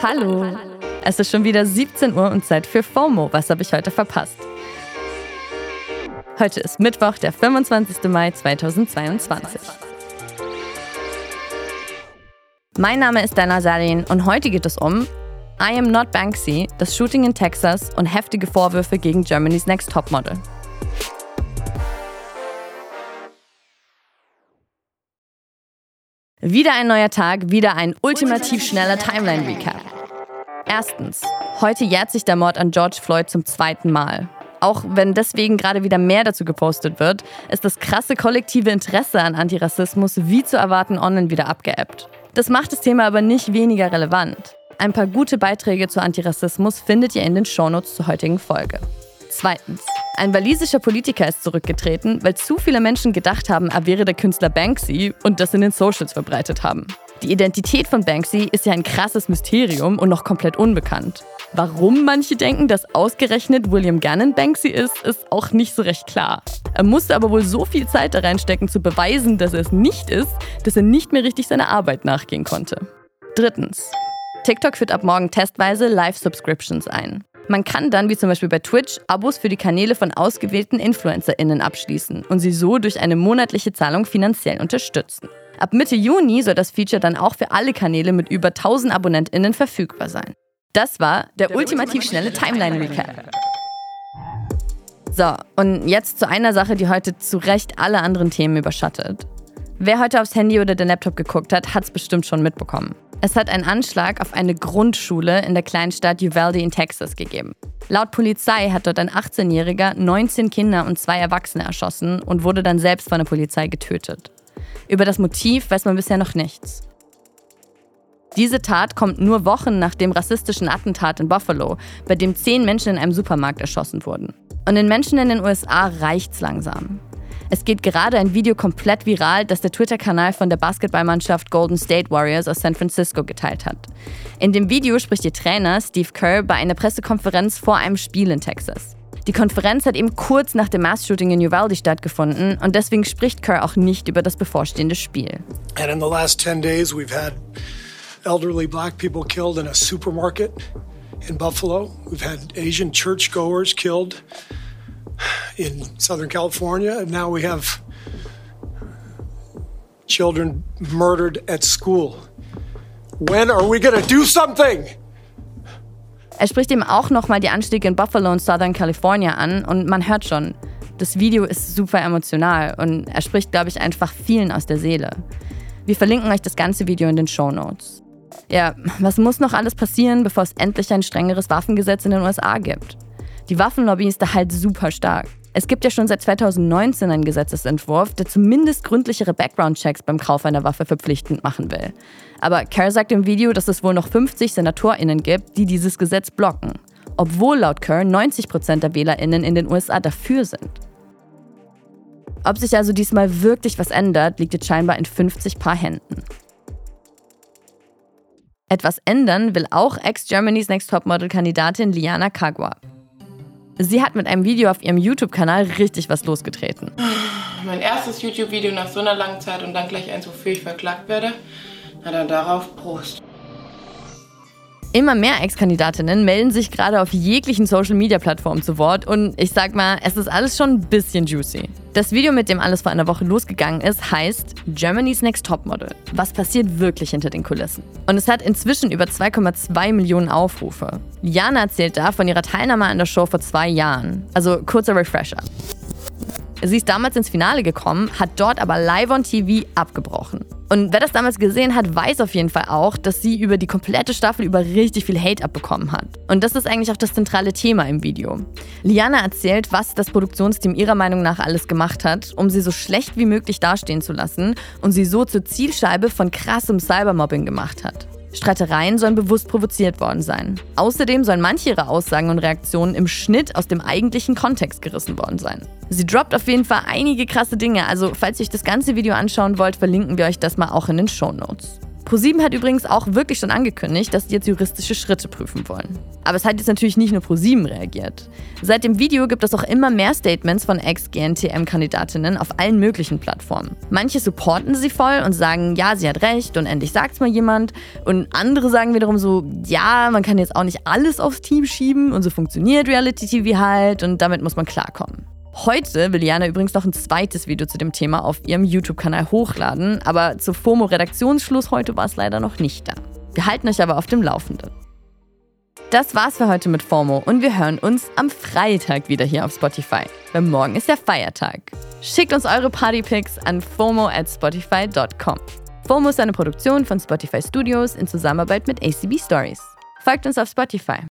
Hallo. Es ist schon wieder 17 Uhr und Zeit für FOMO. Was habe ich heute verpasst? Heute ist Mittwoch, der 25. Mai 2022. Mein Name ist Dana Salin und heute geht es um I am not Banksy, das Shooting in Texas und heftige Vorwürfe gegen Germany's Next Topmodel. Wieder ein neuer Tag, wieder ein ultimativ schneller Timeline-Recap. Erstens, heute jährt sich der Mord an George Floyd zum zweiten Mal. Auch wenn deswegen gerade wieder mehr dazu gepostet wird, ist das krasse kollektive Interesse an Antirassismus wie zu erwarten online wieder abgeebbt. Das macht das Thema aber nicht weniger relevant. Ein paar gute Beiträge zu Antirassismus findet ihr in den Shownotes zur heutigen Folge. Zweitens. Ein walisischer Politiker ist zurückgetreten, weil zu viele Menschen gedacht haben, er wäre der Künstler Banksy und das in den Socials verbreitet haben. Die Identität von Banksy ist ja ein krasses Mysterium und noch komplett unbekannt. Warum manche denken, dass ausgerechnet William Gannon Banksy ist, ist auch nicht so recht klar. Er musste aber wohl so viel Zeit da reinstecken, zu beweisen, dass er es nicht ist, dass er nicht mehr richtig seiner Arbeit nachgehen konnte. Drittens. TikTok führt ab morgen testweise Live-Subscriptions ein. Man kann dann, wie zum Beispiel bei Twitch, Abos für die Kanäle von ausgewählten InfluencerInnen abschließen und sie so durch eine monatliche Zahlung finanziell unterstützen. Ab Mitte Juni soll das Feature dann auch für alle Kanäle mit über 1000 AbonnentInnen verfügbar sein. Das war der, der ultimativ schnelle Timeline-Recap. So, und jetzt zu einer Sache, die heute zu Recht alle anderen Themen überschattet. Wer heute aufs Handy oder den Laptop geguckt hat, hat es bestimmt schon mitbekommen. Es hat einen Anschlag auf eine Grundschule in der Kleinstadt Uvalde in Texas gegeben. Laut Polizei hat dort ein 18-Jähriger 19 Kinder und zwei Erwachsene erschossen und wurde dann selbst von der Polizei getötet. Über das Motiv weiß man bisher noch nichts. Diese Tat kommt nur Wochen nach dem rassistischen Attentat in Buffalo, bei dem zehn Menschen in einem Supermarkt erschossen wurden. Und den Menschen in den USA reicht's langsam. Es geht gerade ein Video komplett viral, das der Twitter-Kanal von der Basketballmannschaft Golden State Warriors aus San Francisco geteilt hat. In dem Video spricht ihr Trainer Steve Kerr bei einer Pressekonferenz vor einem Spiel in Texas. Die Konferenz hat eben kurz nach dem Mass-Shooting in Uvalde stattgefunden und deswegen spricht Kerr auch nicht über das bevorstehende Spiel. And in the last 10 days we've had elderly black people killed in a supermarket in Buffalo. We've had Asian churchgoers killed in Southern California, and now we have children murdered at school. When are we gonna do something? Er spricht eben auch nochmal die Anstiege in Buffalo und Southern California an und man hört schon, das Video ist super emotional und er spricht, glaube ich, einfach vielen aus der Seele. Wir verlinken euch das ganze Video in den Show Notes. Ja, was muss noch alles passieren, bevor es endlich ein strengeres Waffengesetz in den USA gibt? Die Waffenlobby ist da halt super stark. Es gibt ja schon seit 2019 einen Gesetzesentwurf, der zumindest gründlichere Background-Checks beim Kauf einer Waffe verpflichtend machen will. Aber Kerr sagt im Video, dass es wohl noch 50 SenatorInnen gibt, die dieses Gesetz blocken. Obwohl laut Kerr 90% der WählerInnen in den USA dafür sind. Ob sich also diesmal wirklich was ändert, liegt jetzt scheinbar in 50 Paar Händen. Etwas ändern will auch Ex-Germany's Next Topmodel-Kandidatin Liana Kagwa. Sie hat mit einem Video auf ihrem YouTube-Kanal richtig was losgetreten. Mein erstes YouTube-Video nach so einer langen Zeit und dann gleich eins, wofür ich verklagt werde. Na dann darauf Prost. Immer mehr Ex-Kandidatinnen melden sich gerade auf jeglichen Social-Media-Plattformen zu Wort und ich sag mal, es ist alles schon ein bisschen juicy. Das Video, mit dem alles vor einer Woche losgegangen ist, heißt Germany's Next Topmodel. Was passiert wirklich hinter den Kulissen? Und es hat inzwischen über 2,2 Millionen Aufrufe. Jana erzählt da von ihrer Teilnahme an der Show vor zwei Jahren. Also kurzer Refresher. Sie ist damals ins Finale gekommen, hat dort aber live on TV abgebrochen. Und wer das damals gesehen hat, weiß auf jeden Fall auch, dass sie über die komplette Staffel über richtig viel Hate abbekommen hat. Und das ist eigentlich auch das zentrale Thema im Video. Liana erzählt, was das Produktionsteam ihrer Meinung nach alles gemacht hat, um sie so schlecht wie möglich dastehen zu lassen und sie so zur Zielscheibe von krassem Cybermobbing gemacht hat. Streitereien sollen bewusst provoziert worden sein. Außerdem sollen manche ihrer Aussagen und Reaktionen im Schnitt aus dem eigentlichen Kontext gerissen worden sein. Sie droppt auf jeden Fall einige krasse Dinge, also falls ihr euch das ganze Video anschauen wollt, verlinken wir euch das mal auch in den Show Notes. ProSieben hat übrigens auch wirklich schon angekündigt, dass sie jetzt juristische Schritte prüfen wollen. Aber es hat jetzt natürlich nicht nur ProSieben reagiert. Seit dem Video gibt es auch immer mehr Statements von Ex-GNTM-Kandidatinnen auf allen möglichen Plattformen. Manche supporten sie voll und sagen, ja, sie hat recht und endlich sagt's mal jemand. Und andere sagen wiederum so, ja, man kann jetzt auch nicht alles aufs Team schieben und so funktioniert Reality TV halt und damit muss man klarkommen. Heute will Jana übrigens noch ein zweites Video zu dem Thema auf ihrem YouTube-Kanal hochladen, aber zu FOMO-Redaktionsschluss heute war es leider noch nicht da. Wir halten euch aber auf dem Laufenden. Das war's für heute mit FOMO und wir hören uns am Freitag wieder hier auf Spotify, weil morgen ist der Feiertag. Schickt uns eure Partypics an FOMO at spotify.com. FOMO ist eine Produktion von Spotify Studios in Zusammenarbeit mit ACB Stories. Folgt uns auf Spotify.